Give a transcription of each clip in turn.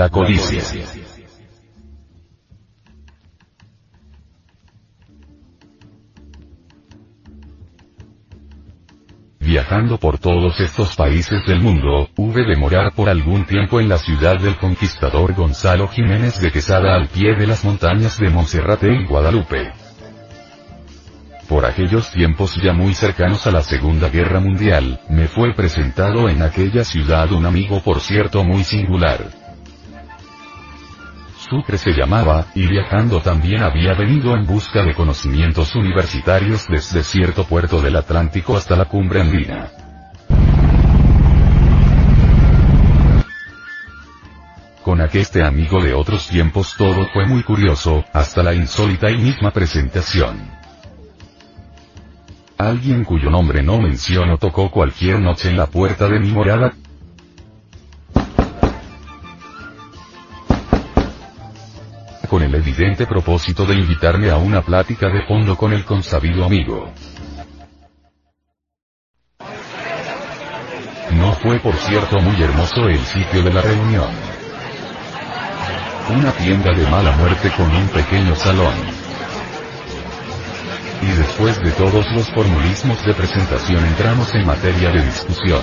La codicia. Viajando por todos estos países del mundo, hube de morar por algún tiempo en la ciudad del conquistador Gonzalo Jiménez de Quesada al pie de las montañas de Monserrate y Guadalupe. Por aquellos tiempos ya muy cercanos a la Segunda Guerra Mundial, me fue presentado en aquella ciudad un amigo por cierto muy singular. Sucre se llamaba, y viajando también había venido en busca de conocimientos universitarios desde cierto puerto del Atlántico hasta la cumbre andina. Con aqueste amigo de otros tiempos todo fue muy curioso, hasta la insólita y misma presentación. Alguien cuyo nombre no menciono tocó cualquier noche en la puerta de mi morada, con el evidente propósito de invitarme a una plática de fondo con el consabido amigo. No fue por cierto muy hermoso el sitio de la reunión. Una tienda de mala muerte con un pequeño salón. Y después de todos los formulismos de presentación entramos en materia de discusión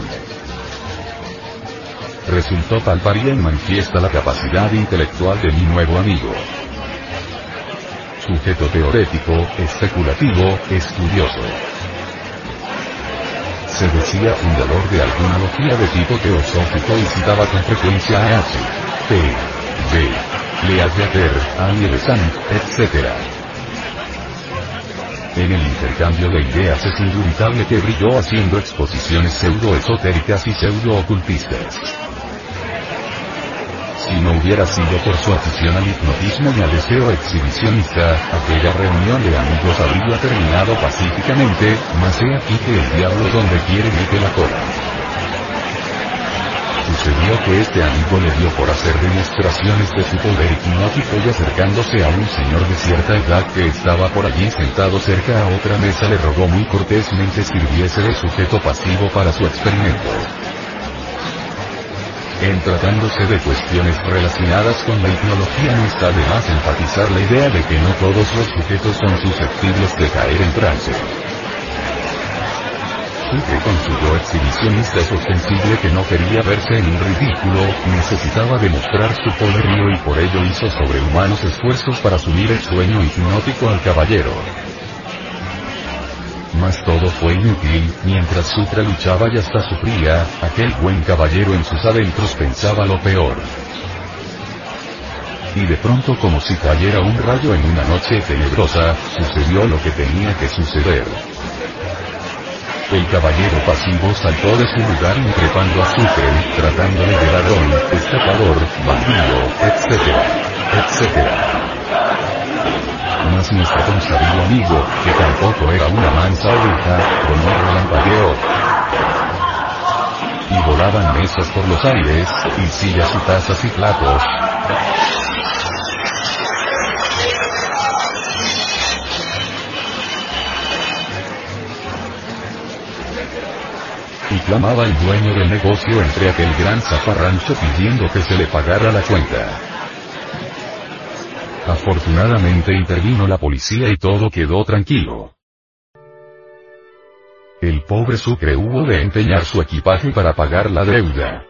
resultó palpar y en manifiesta la capacidad intelectual de mi nuevo amigo. Sujeto teorético, especulativo, estudioso. Se decía fundador de alguna logia de tipo teosófico y citaba con frecuencia a H. P. B. Leayater, San, etc. En el intercambio de ideas es indubitable que brilló haciendo exposiciones pseudo-esotéricas y pseudo-ocultistas. Si no hubiera sido por su afición al hipnotismo y al deseo exhibicionista, aquella reunión de amigos habría terminado pacíficamente, mas he aquí que el diablo donde quiere mete la cola. Sucedió que este amigo le dio por hacer demostraciones de su poder hipnótico y acercándose a un señor de cierta edad que estaba por allí sentado cerca a otra mesa le rogó muy cortésmente sirviese de sujeto pasivo para su experimento. En tratándose de cuestiones relacionadas con la hipnología no está de más enfatizar la idea de que no todos los sujetos son susceptibles de caer en trance. Sucre con su yo exhibicionista es ostensible que no quería verse en un ridículo, necesitaba demostrar su poderío y por ello hizo sobrehumanos esfuerzos para subir el sueño hipnótico al caballero. Mas todo fue inútil, mientras Sutra luchaba y hasta sufría, aquel buen caballero en sus adentros pensaba lo peor. Y de pronto como si cayera un rayo en una noche tenebrosa, sucedió lo que tenía que suceder. El caballero pasivo saltó de su lugar increpando a Sucre, tratándole de ladrón, escapador, bandido, etc. etc más nuestro consabido amigo, que tampoco era una mansa oveja, con un relampagueo. Y volaban mesas por los aires, y sillas y tazas y platos. Y clamaba el dueño del negocio entre aquel gran zafarrancho pidiendo que se le pagara la cuenta. Afortunadamente intervino la policía y todo quedó tranquilo. El pobre Sucre hubo de empeñar su equipaje para pagar la deuda.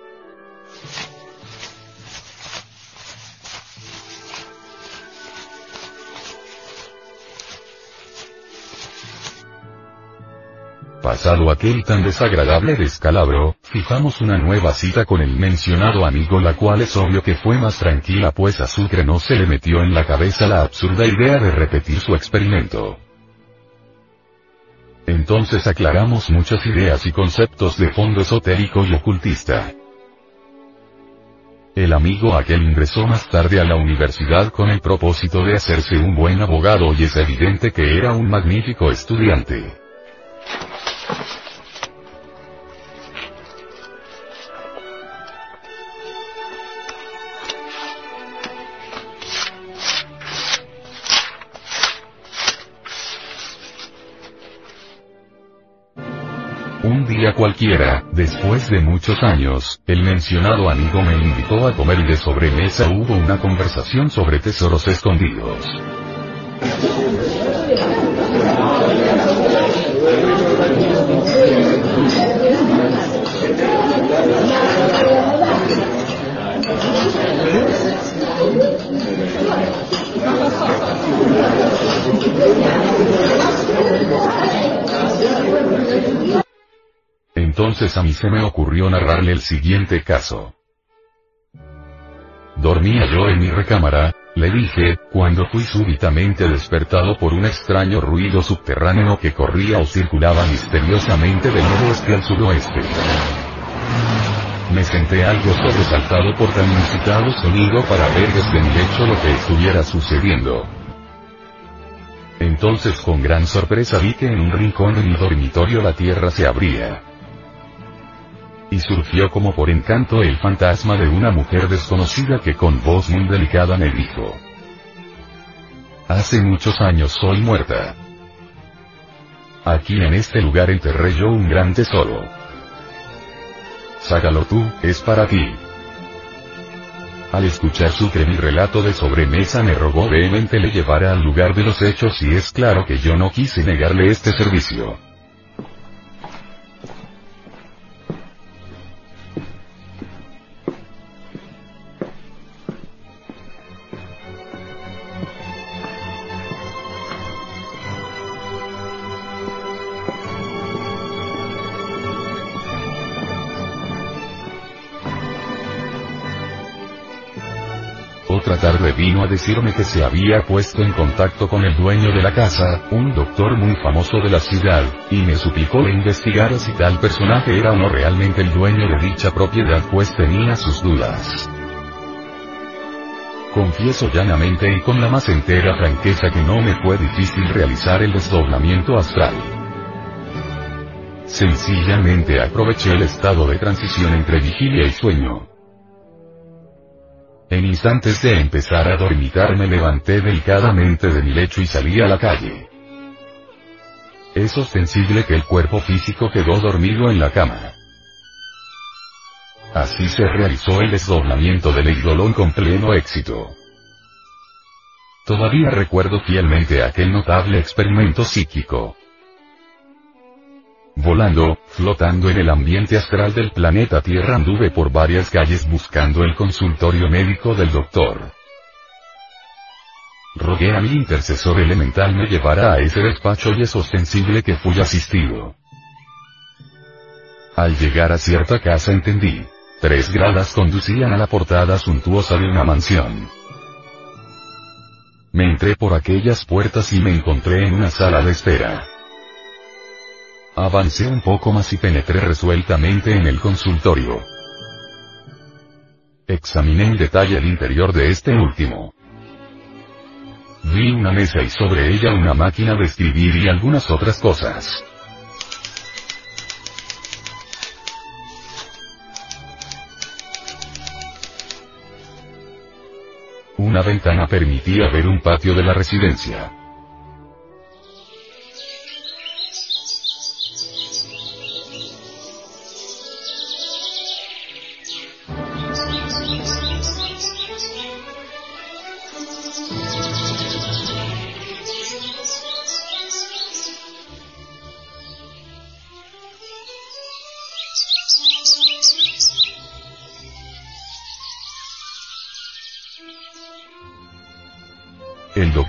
Pasado aquel tan desagradable descalabro, fijamos una nueva cita con el mencionado amigo la cual es obvio que fue más tranquila pues a Sucre no se le metió en la cabeza la absurda idea de repetir su experimento. Entonces aclaramos muchas ideas y conceptos de fondo esotérico y ocultista. El amigo aquel ingresó más tarde a la universidad con el propósito de hacerse un buen abogado y es evidente que era un magnífico estudiante. Un día cualquiera, después de muchos años, el mencionado amigo me invitó a comer y de sobremesa hubo una conversación sobre tesoros escondidos. Entonces a mí se me ocurrió narrarle el siguiente caso. Dormía yo en mi recámara, le dije, cuando fui súbitamente despertado por un extraño ruido subterráneo que corría o circulaba misteriosamente del noroeste al suroeste. Me senté algo sobresaltado por tan inusitado sonido para ver desde mi lecho lo que estuviera sucediendo. Entonces con gran sorpresa vi que en un rincón de mi dormitorio la tierra se abría y surgió como por encanto el fantasma de una mujer desconocida que con voz muy delicada me dijo. Hace muchos años soy muerta. Aquí en este lugar enterré yo un gran tesoro. Sácalo tú, es para ti. Al escuchar su mi relato de sobremesa me rogó vehemente le llevara al lugar de los hechos y es claro que yo no quise negarle este servicio. Tarde vino a decirme que se había puesto en contacto con el dueño de la casa, un doctor muy famoso de la ciudad, y me suplicó que investigara si tal personaje era o no realmente el dueño de dicha propiedad pues tenía sus dudas. Confieso llanamente y con la más entera franqueza que no me fue difícil realizar el desdoblamiento astral. Sencillamente aproveché el estado de transición entre vigilia y sueño. En instantes de empezar a dormitar me levanté delicadamente de mi lecho y salí a la calle. Es ostensible que el cuerpo físico quedó dormido en la cama. Así se realizó el desdoblamiento del eidolón con pleno éxito. Todavía recuerdo fielmente aquel notable experimento psíquico volando, flotando en el ambiente astral del planeta Tierra anduve por varias calles buscando el consultorio médico del doctor. Rogué a mi intercesor elemental me llevara a ese despacho y es ostensible que fui asistido. Al llegar a cierta casa entendí. Tres gradas conducían a la portada suntuosa de una mansión. Me entré por aquellas puertas y me encontré en una sala de espera. Avancé un poco más y penetré resueltamente en el consultorio. Examiné en detalle el interior de este último. Vi una mesa y sobre ella una máquina de escribir y algunas otras cosas. Una ventana permitía ver un patio de la residencia.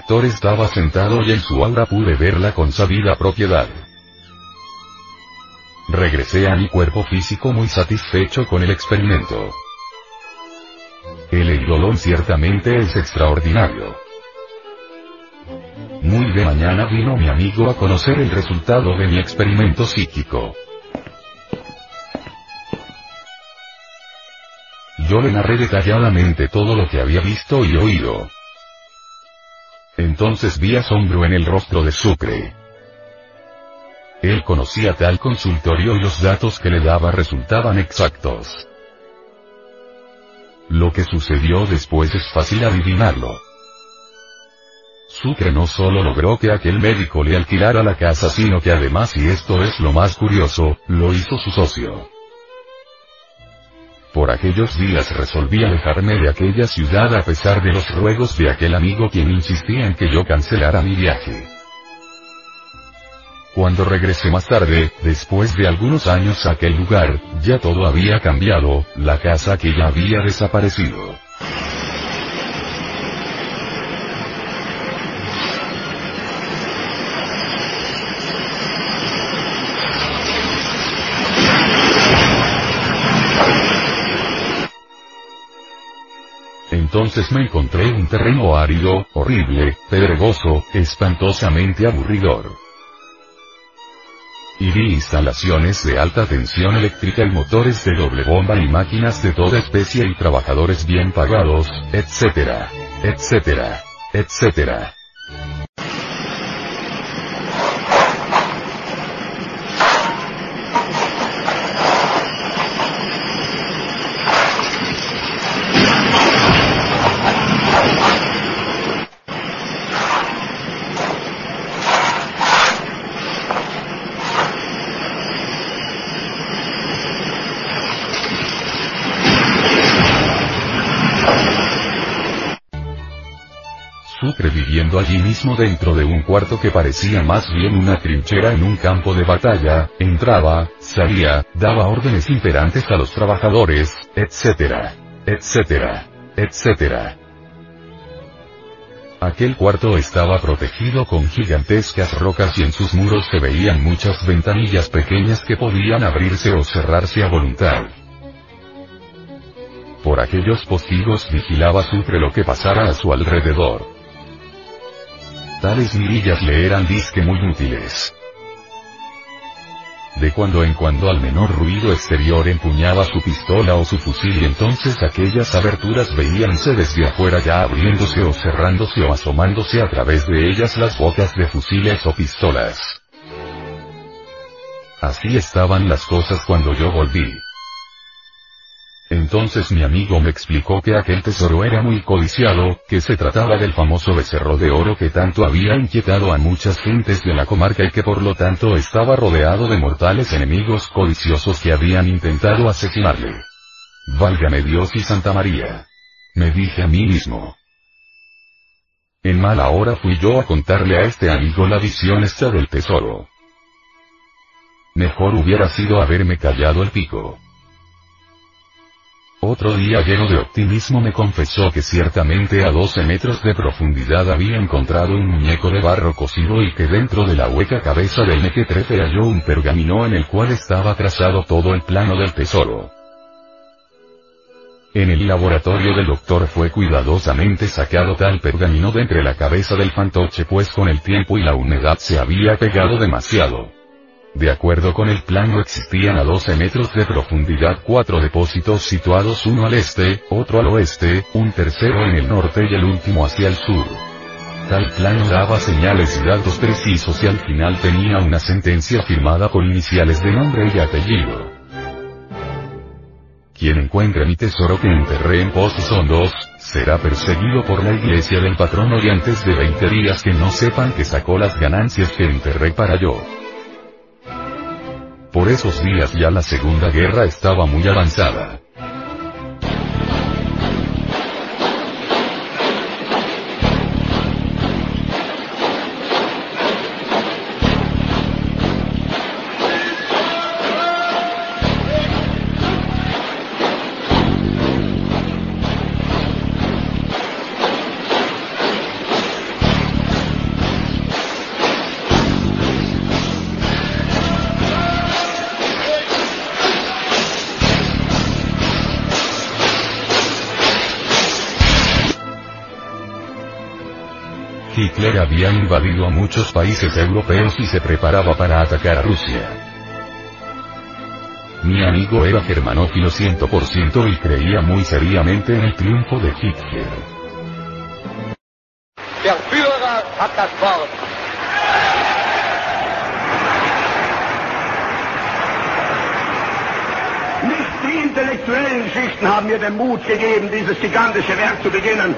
Doctor estaba sentado y en su aura pude ver la consabida propiedad. Regresé a mi cuerpo físico muy satisfecho con el experimento. El eidolon ciertamente es extraordinario. Muy de mañana vino mi amigo a conocer el resultado de mi experimento psíquico. Yo le narré detalladamente todo lo que había visto y oído. Entonces vi asombro en el rostro de Sucre. Él conocía tal consultorio y los datos que le daba resultaban exactos. Lo que sucedió después es fácil adivinarlo. Sucre no solo logró que aquel médico le alquilara la casa sino que además y esto es lo más curioso, lo hizo su socio. Por aquellos días resolví alejarme de aquella ciudad a pesar de los ruegos de aquel amigo quien insistía en que yo cancelara mi viaje. Cuando regresé más tarde, después de algunos años a aquel lugar, ya todo había cambiado, la casa que ya había desaparecido. Entonces me encontré un terreno árido, horrible, pedregoso, espantosamente aburridor. Y vi instalaciones de alta tensión eléctrica y motores de doble bomba y máquinas de toda especie y trabajadores bien pagados, etcétera, etcétera, etcétera. Mismo dentro de un cuarto que parecía más bien una trinchera en un campo de batalla, entraba, salía, daba órdenes imperantes a los trabajadores, etcétera, etcétera, etcétera. Aquel cuarto estaba protegido con gigantescas rocas y en sus muros se veían muchas ventanillas pequeñas que podían abrirse o cerrarse a voluntad. Por aquellos postigos vigilaba Sucre lo que pasara a su alrededor. Tales mirillas le eran disque muy útiles. De cuando en cuando al menor ruido exterior empuñaba su pistola o su fusil y entonces aquellas aberturas veíanse desde afuera ya abriéndose o cerrándose o asomándose a través de ellas las bocas de fusiles o pistolas. Así estaban las cosas cuando yo volví. Entonces mi amigo me explicó que aquel tesoro era muy codiciado, que se trataba del famoso becerro de oro que tanto había inquietado a muchas gentes de la comarca y que por lo tanto estaba rodeado de mortales enemigos codiciosos que habían intentado asesinarle. Válgame Dios y Santa María. Me dije a mí mismo. En mala hora fui yo a contarle a este amigo la visión esta del tesoro. Mejor hubiera sido haberme callado el pico. Otro día lleno de optimismo me confesó que ciertamente a 12 metros de profundidad había encontrado un muñeco de barro cocido y que dentro de la hueca cabeza del mequetrefe halló un pergamino en el cual estaba trazado todo el plano del tesoro. En el laboratorio del doctor fue cuidadosamente sacado tal pergamino de entre la cabeza del fantoche pues con el tiempo y la humedad se había pegado demasiado. De acuerdo con el plano existían a 12 metros de profundidad cuatro depósitos situados uno al este, otro al oeste, un tercero en el norte y el último hacia el sur. Tal plano daba señales y datos precisos y al final tenía una sentencia firmada con iniciales de nombre y apellido. Quien encuentre mi tesoro que enterré en pozos hondos, será perseguido por la iglesia del patrono y antes de 20 días que no sepan que sacó las ganancias que enterré para yo. Por esos días ya la Segunda Guerra estaba muy avanzada. Hitler había invadido a muchos países europeos y se preparaba para atacar a Rusia. Mi amigo era germanófilo 100% y creía muy seriamente en el triunfo de Hitler. Der Führer hat das Wort. Nicht die intellektuellen Schichten haben mir den Mut gegeben, dieses gigantische Werk zu beginnen.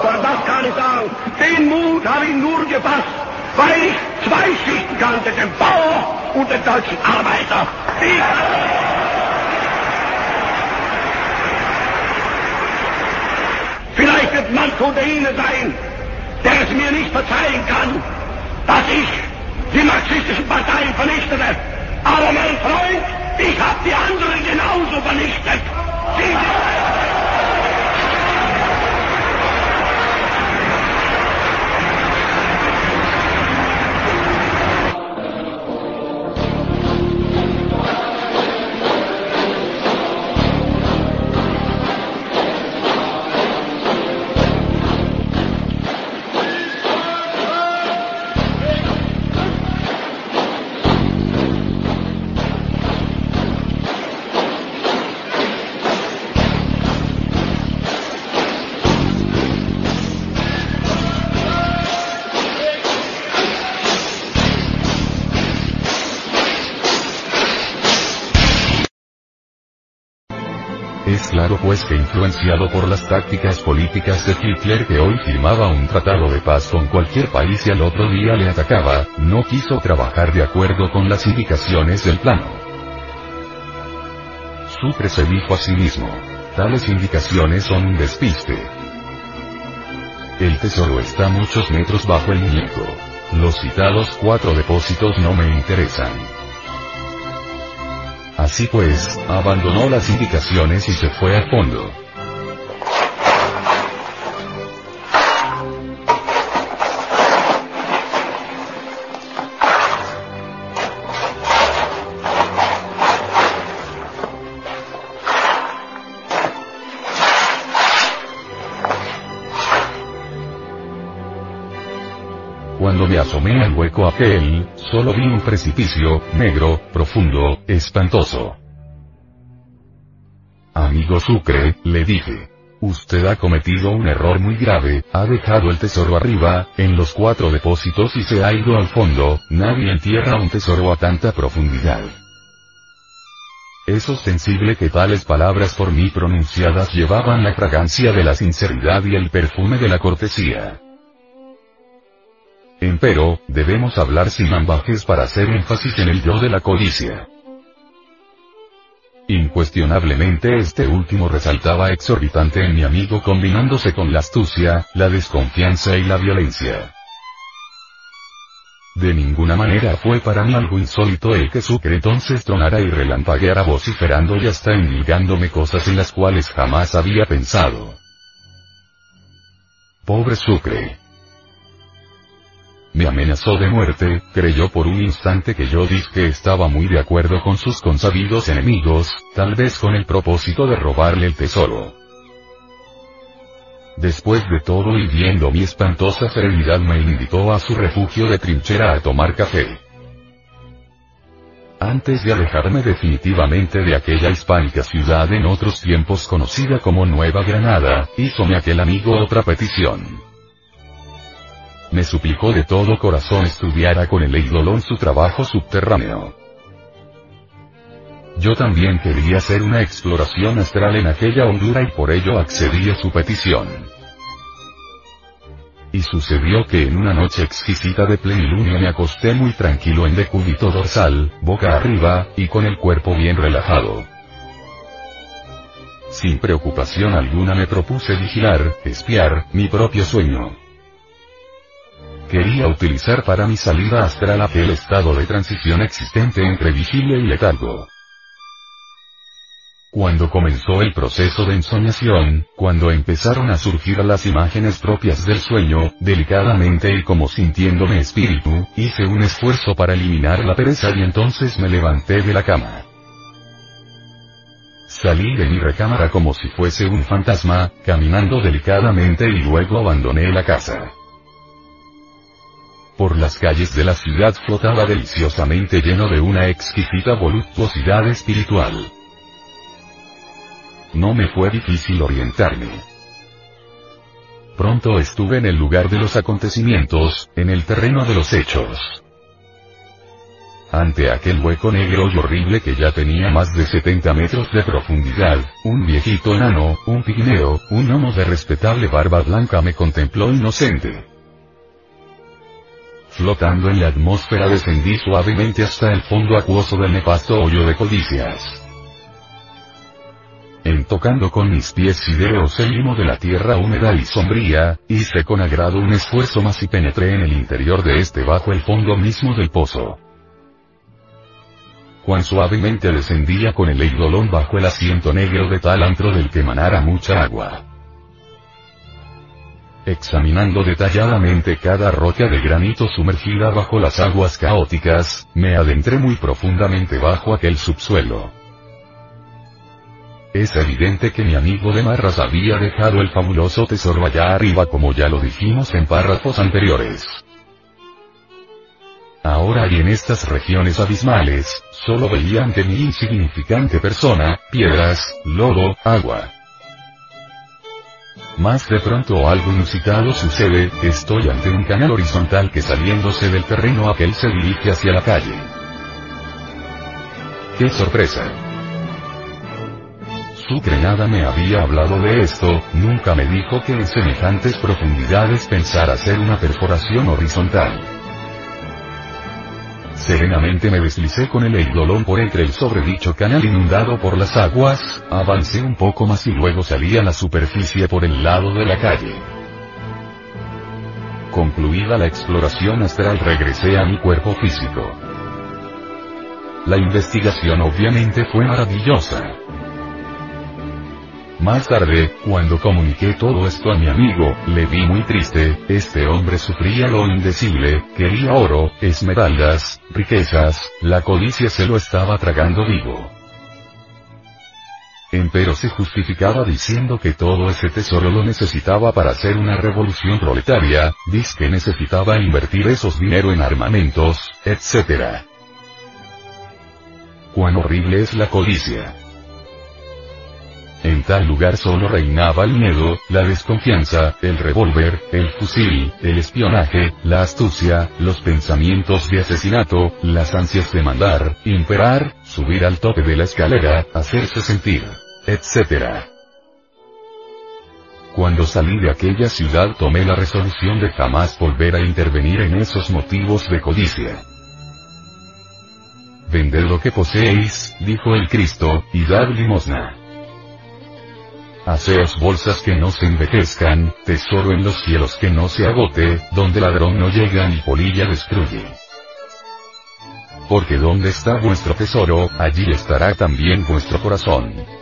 Das kann ich sagen. Den Mut habe ich nur gefasst, weil ich zwei Schichten kannte, den Bauer und den deutschen Arbeiter. Die Vielleicht wird manch unter Ihnen sein, der es mir nicht verzeihen kann, dass ich die marxistischen Parteien vernichtete. Aber mein Freund, ich habe die anderen genauso vernichtet. Sie Pues que influenciado por las tácticas políticas de Hitler que hoy firmaba un tratado de paz con cualquier país y al otro día le atacaba, no quiso trabajar de acuerdo con las indicaciones del plano. Sucre se dijo a sí mismo. Tales indicaciones son un despiste. El tesoro está muchos metros bajo el muñeco. Los citados cuatro depósitos no me interesan. Así pues, abandonó las indicaciones y se fue a fondo. Asomé al hueco aquel, solo vi un precipicio, negro, profundo, espantoso. Amigo Sucre, le dije. Usted ha cometido un error muy grave, ha dejado el tesoro arriba, en los cuatro depósitos y se ha ido al fondo, nadie entierra un tesoro a tanta profundidad. Es ostensible que tales palabras por mí pronunciadas llevaban la fragancia de la sinceridad y el perfume de la cortesía. Empero, debemos hablar sin ambajes para hacer énfasis en el yo de la codicia. Incuestionablemente este último resaltaba exorbitante en mi amigo combinándose con la astucia, la desconfianza y la violencia. De ninguna manera fue para mí algo insólito el que Sucre entonces tronara y relampagueara vociferando y hasta endilgándome cosas en las cuales jamás había pensado. Pobre Sucre. Me amenazó de muerte, creyó por un instante que yo dije que estaba muy de acuerdo con sus consabidos enemigos, tal vez con el propósito de robarle el tesoro. Después de todo y viendo mi espantosa ferilidad me invitó a su refugio de trinchera a tomar café. Antes de alejarme definitivamente de aquella hispánica ciudad en otros tiempos conocida como Nueva Granada, hízome aquel amigo otra petición me suplicó de todo corazón estudiara con el Eidolon su trabajo subterráneo. Yo también quería hacer una exploración astral en aquella hondura y por ello accedí a su petición. Y sucedió que en una noche exquisita de plenilunio me acosté muy tranquilo en decúbito dorsal, boca arriba, y con el cuerpo bien relajado. Sin preocupación alguna me propuse vigilar, espiar, mi propio sueño. Quería utilizar para mi salida astral aquel estado de transición existente entre vigilia y letargo. Cuando comenzó el proceso de ensoñación, cuando empezaron a surgir las imágenes propias del sueño, delicadamente y como sintiéndome espíritu, hice un esfuerzo para eliminar la pereza y entonces me levanté de la cama. Salí de mi recámara como si fuese un fantasma, caminando delicadamente y luego abandoné la casa. Por las calles de la ciudad flotaba deliciosamente lleno de una exquisita voluptuosidad espiritual. No me fue difícil orientarme. Pronto estuve en el lugar de los acontecimientos, en el terreno de los hechos. Ante aquel hueco negro y horrible que ya tenía más de 70 metros de profundidad, un viejito enano, un pigmeo, un homo de respetable barba blanca me contempló inocente. Flotando en la atmósfera descendí suavemente hasta el fondo acuoso del nefasto hoyo de codicias. En tocando con mis pies sideros el limo de la tierra húmeda y sombría, hice con agrado un esfuerzo más y penetré en el interior de este bajo el fondo mismo del pozo. Cuán suavemente descendía con el eidolón bajo el asiento negro de tal antro del que emanara mucha agua. Examinando detalladamente cada roca de granito sumergida bajo las aguas caóticas, me adentré muy profundamente bajo aquel subsuelo. Es evidente que mi amigo de Marras había dejado el fabuloso tesoro allá arriba como ya lo dijimos en párrafos anteriores. Ahora y en estas regiones abismales, solo veía ante mi insignificante persona, piedras, lodo, agua. Más de pronto algo inusitado sucede, estoy ante un canal horizontal que saliéndose del terreno aquel se dirige hacia la calle. ¡Qué sorpresa! Sucre nada me había hablado de esto, nunca me dijo que en semejantes profundidades pensara hacer una perforación horizontal. Serenamente me deslicé con el eidolón por entre el sobredicho canal inundado por las aguas, avancé un poco más y luego salí a la superficie por el lado de la calle. Concluida la exploración astral regresé a mi cuerpo físico. La investigación obviamente fue maravillosa. Más tarde, cuando comuniqué todo esto a mi amigo, le vi muy triste, este hombre sufría lo indecible, quería oro, esmeraldas, riquezas, la codicia se lo estaba tragando vivo. Empero se justificaba diciendo que todo ese tesoro lo necesitaba para hacer una revolución proletaria, dice que necesitaba invertir esos dinero en armamentos, etc. Cuán horrible es la codicia. En tal lugar solo reinaba el miedo, la desconfianza, el revólver, el fusil, el espionaje, la astucia, los pensamientos de asesinato, las ansias de mandar, imperar, subir al tope de la escalera, hacerse sentir, etc. Cuando salí de aquella ciudad tomé la resolución de jamás volver a intervenir en esos motivos de codicia. Vended lo que poseéis, dijo el Cristo, y dad limosna. Haceos bolsas que no se envejezcan, tesoro en los cielos que no se agote, donde ladrón no llega ni polilla destruye. Porque donde está vuestro tesoro, allí estará también vuestro corazón.